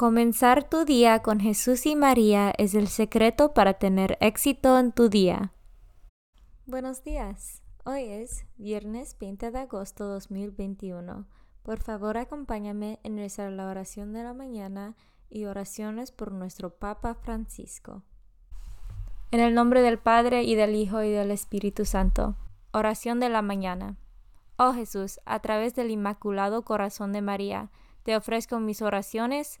Comenzar tu día con Jesús y María es el secreto para tener éxito en tu día. Buenos días. Hoy es viernes 20 de agosto 2021. Por favor, acompáñame en nuestra la oración de la mañana y oraciones por nuestro Papa Francisco. En el nombre del Padre y del Hijo y del Espíritu Santo. Oración de la mañana. Oh Jesús, a través del Inmaculado Corazón de María, te ofrezco mis oraciones,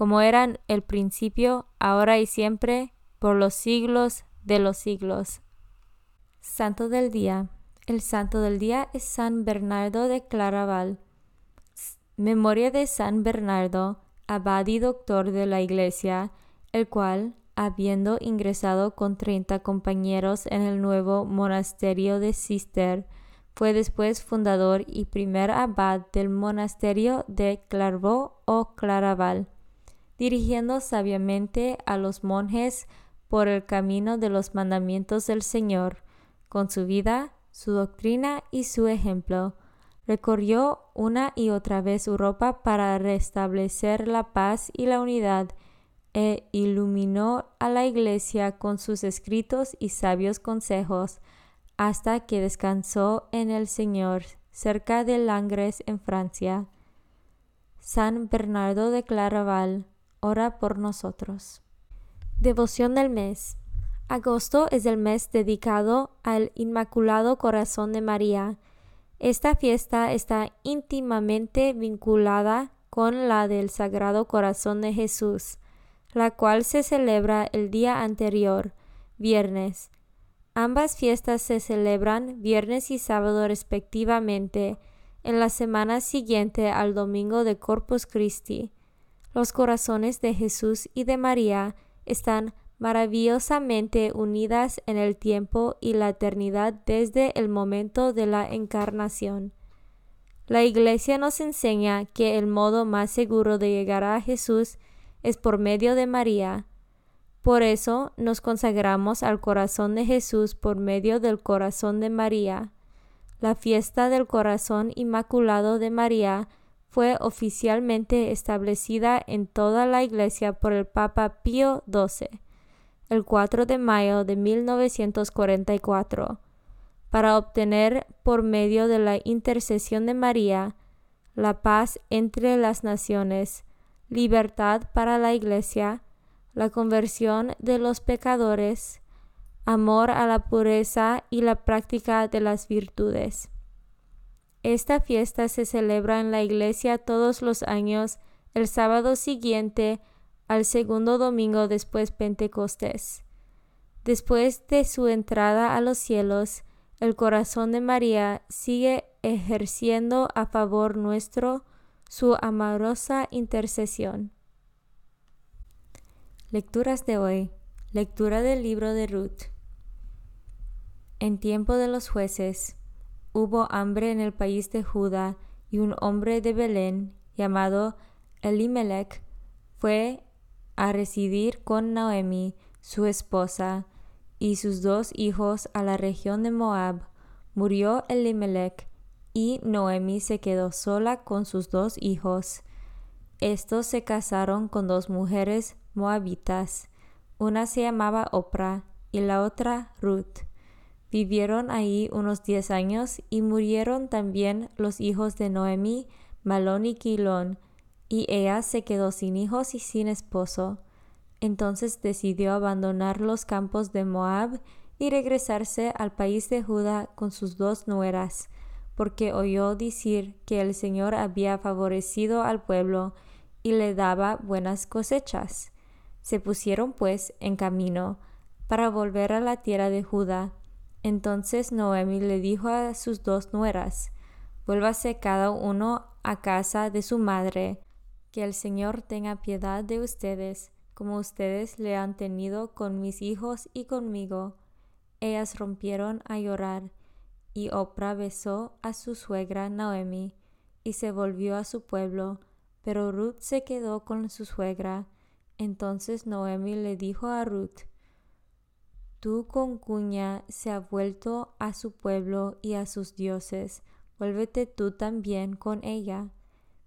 como eran el principio, ahora y siempre, por los siglos de los siglos. Santo del Día. El santo del día es San Bernardo de Claraval. Memoria de San Bernardo, abad y doctor de la Iglesia, el cual, habiendo ingresado con treinta compañeros en el nuevo monasterio de Cister, fue después fundador y primer abad del monasterio de Clairvaux o Claraval dirigiendo sabiamente a los monjes por el camino de los mandamientos del Señor, con su vida, su doctrina y su ejemplo. Recorrió una y otra vez Europa para restablecer la paz y la unidad, e iluminó a la Iglesia con sus escritos y sabios consejos, hasta que descansó en el Señor cerca de Langres en Francia. San Bernardo de Claraval ora por nosotros. Devoción del mes. Agosto es el mes dedicado al Inmaculado Corazón de María. Esta fiesta está íntimamente vinculada con la del Sagrado Corazón de Jesús, la cual se celebra el día anterior, viernes. Ambas fiestas se celebran viernes y sábado respectivamente, en la semana siguiente al domingo de Corpus Christi. Los corazones de Jesús y de María están maravillosamente unidas en el tiempo y la eternidad desde el momento de la encarnación. La Iglesia nos enseña que el modo más seguro de llegar a Jesús es por medio de María. Por eso nos consagramos al corazón de Jesús por medio del corazón de María. La fiesta del corazón inmaculado de María fue oficialmente establecida en toda la Iglesia por el Papa Pío XII el 4 de mayo de 1944 para obtener por medio de la intercesión de María la paz entre las naciones, libertad para la Iglesia, la conversión de los pecadores, amor a la pureza y la práctica de las virtudes. Esta fiesta se celebra en la iglesia todos los años el sábado siguiente al segundo domingo después Pentecostés. Después de su entrada a los cielos, el corazón de María sigue ejerciendo a favor nuestro su amorosa intercesión. Lecturas de hoy. Lectura del libro de Ruth. En tiempo de los jueces, hubo hambre en el país de Judá, y un hombre de Belén, llamado Elimelech, fue a residir con Noemi, su esposa, y sus dos hijos a la región de Moab. Murió Elimelech, y Noemi se quedó sola con sus dos hijos. Estos se casaron con dos mujeres moabitas. Una se llamaba Opra y la otra Ruth. Vivieron ahí unos diez años y murieron también los hijos de Noemi, Malón y Quilón, y ella se quedó sin hijos y sin esposo. Entonces decidió abandonar los campos de Moab y regresarse al país de Judá con sus dos nueras, porque oyó decir que el Señor había favorecido al pueblo y le daba buenas cosechas. Se pusieron pues en camino para volver a la tierra de Judá entonces Noemi le dijo a sus dos nueras, Vuélvase cada uno a casa de su madre, que el Señor tenga piedad de ustedes, como ustedes le han tenido con mis hijos y conmigo. Ellas rompieron a llorar, y Oprah besó a su suegra Noemi, y se volvió a su pueblo, pero Ruth se quedó con su suegra. Entonces Noemi le dijo a Ruth, tu concuña se ha vuelto a su pueblo y a sus dioses, vuélvete tú también con ella.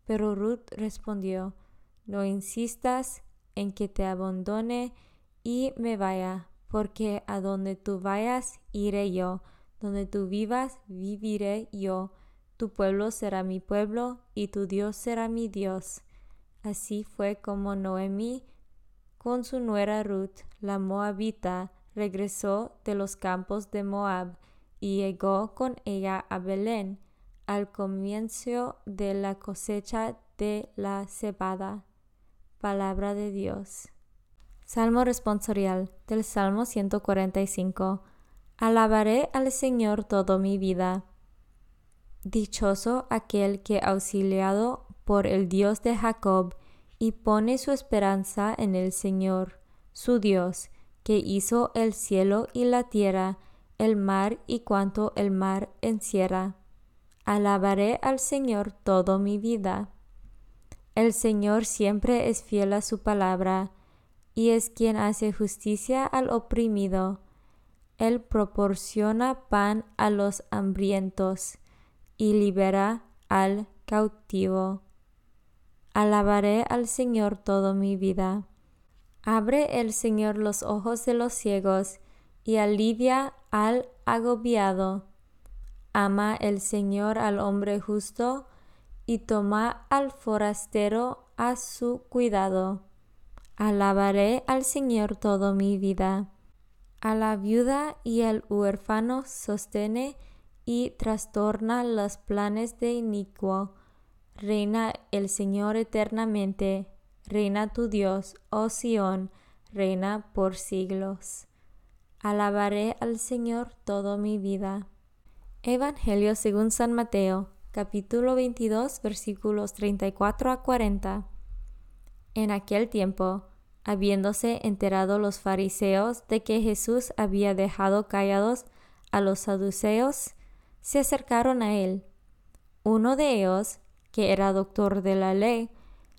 Pero Ruth respondió, No insistas en que te abandone y me vaya, porque a donde tú vayas iré yo, donde tú vivas viviré yo, tu pueblo será mi pueblo y tu Dios será mi Dios. Así fue como Noemí con su nuera Ruth, la moabita, regresó de los campos de Moab y llegó con ella a Belén al comienzo de la cosecha de la cebada. Palabra de Dios. Salmo responsorial del Salmo 145. Alabaré al Señor toda mi vida. Dichoso aquel que auxiliado por el Dios de Jacob y pone su esperanza en el Señor, su Dios, que hizo el cielo y la tierra, el mar y cuanto el mar encierra. Alabaré al Señor toda mi vida. El Señor siempre es fiel a su palabra, y es quien hace justicia al oprimido. Él proporciona pan a los hambrientos y libera al cautivo. Alabaré al Señor toda mi vida. Abre el Señor los ojos de los ciegos y alivia al agobiado. Ama el Señor al hombre justo y toma al forastero a su cuidado. Alabaré al Señor toda mi vida. A la viuda y al huérfano sostiene y trastorna los planes de inicuo. Reina el Señor eternamente Reina tu Dios, oh Sión, reina por siglos. Alabaré al Señor toda mi vida. Evangelio según San Mateo, capítulo 22, versículos 34 a 40. En aquel tiempo, habiéndose enterado los fariseos de que Jesús había dejado callados a los saduceos, se acercaron a él. Uno de ellos, que era doctor de la ley,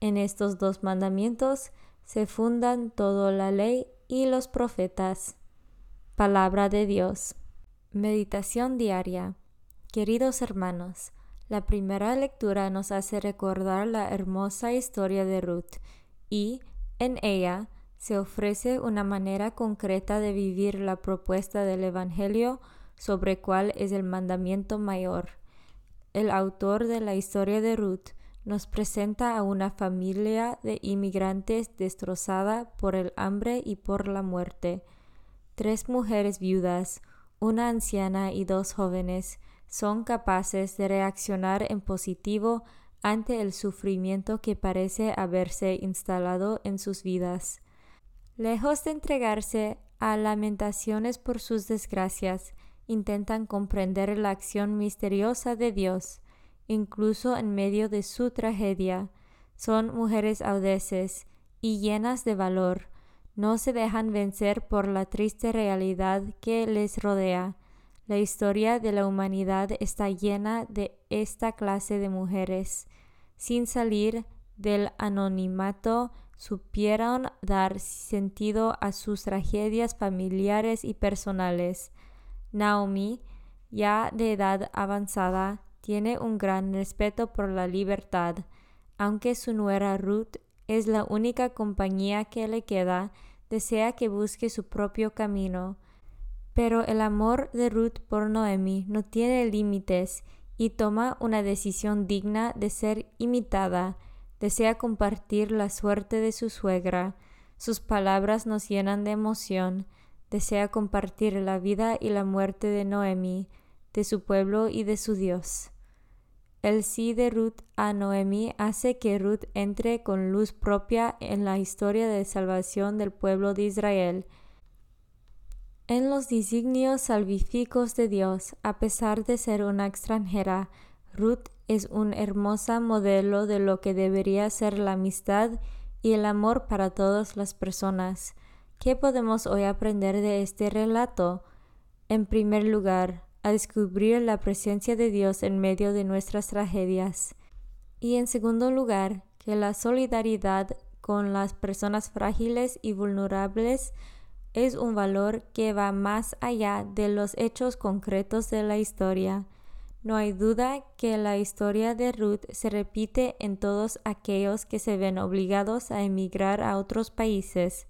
En estos dos mandamientos se fundan toda la ley y los profetas. Palabra de Dios. Meditación diaria. Queridos hermanos, la primera lectura nos hace recordar la hermosa historia de Ruth y, en ella, se ofrece una manera concreta de vivir la propuesta del Evangelio sobre cuál es el mandamiento mayor. El autor de la historia de Ruth nos presenta a una familia de inmigrantes destrozada por el hambre y por la muerte. Tres mujeres viudas, una anciana y dos jóvenes, son capaces de reaccionar en positivo ante el sufrimiento que parece haberse instalado en sus vidas. Lejos de entregarse a lamentaciones por sus desgracias, intentan comprender la acción misteriosa de Dios, incluso en medio de su tragedia. Son mujeres audaces y llenas de valor, no se dejan vencer por la triste realidad que les rodea. La historia de la humanidad está llena de esta clase de mujeres. Sin salir del anonimato, supieron dar sentido a sus tragedias familiares y personales. Naomi, ya de edad avanzada, tiene un gran respeto por la libertad, aunque su nuera Ruth es la única compañía que le queda, desea que busque su propio camino. Pero el amor de Ruth por Noemi no tiene límites y toma una decisión digna de ser imitada desea compartir la suerte de su suegra, sus palabras nos llenan de emoción, desea compartir la vida y la muerte de Noemi, de su pueblo y de su Dios. El sí de Ruth a Noemi hace que Ruth entre con luz propia en la historia de salvación del pueblo de Israel. En los designios salvíficos de Dios, a pesar de ser una extranjera, Ruth es un hermosa modelo de lo que debería ser la amistad y el amor para todas las personas. ¿Qué podemos hoy aprender de este relato? En primer lugar, a descubrir la presencia de Dios en medio de nuestras tragedias. Y en segundo lugar, que la solidaridad con las personas frágiles y vulnerables es un valor que va más allá de los hechos concretos de la historia. No hay duda que la historia de Ruth se repite en todos aquellos que se ven obligados a emigrar a otros países,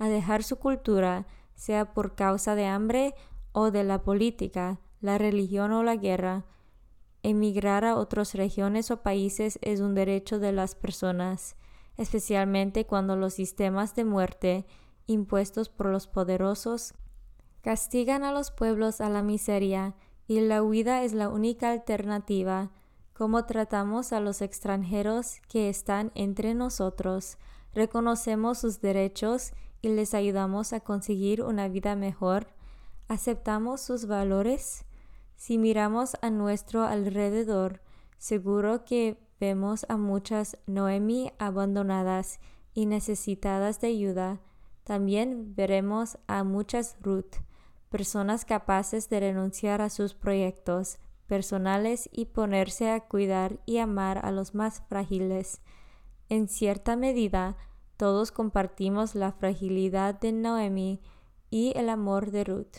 a dejar su cultura, sea por causa de hambre o de la política, la religión o la guerra. Emigrar a otras regiones o países es un derecho de las personas, especialmente cuando los sistemas de muerte impuestos por los poderosos castigan a los pueblos a la miseria y la huida es la única alternativa. ¿Cómo tratamos a los extranjeros que están entre nosotros? ¿Reconocemos sus derechos y les ayudamos a conseguir una vida mejor? ¿Aceptamos sus valores? Si miramos a nuestro alrededor, seguro que vemos a muchas Noemi abandonadas y necesitadas de ayuda. También veremos a muchas Ruth personas capaces de renunciar a sus proyectos personales y ponerse a cuidar y amar a los más frágiles. En cierta medida, todos compartimos la fragilidad de Noemi y el amor de Ruth.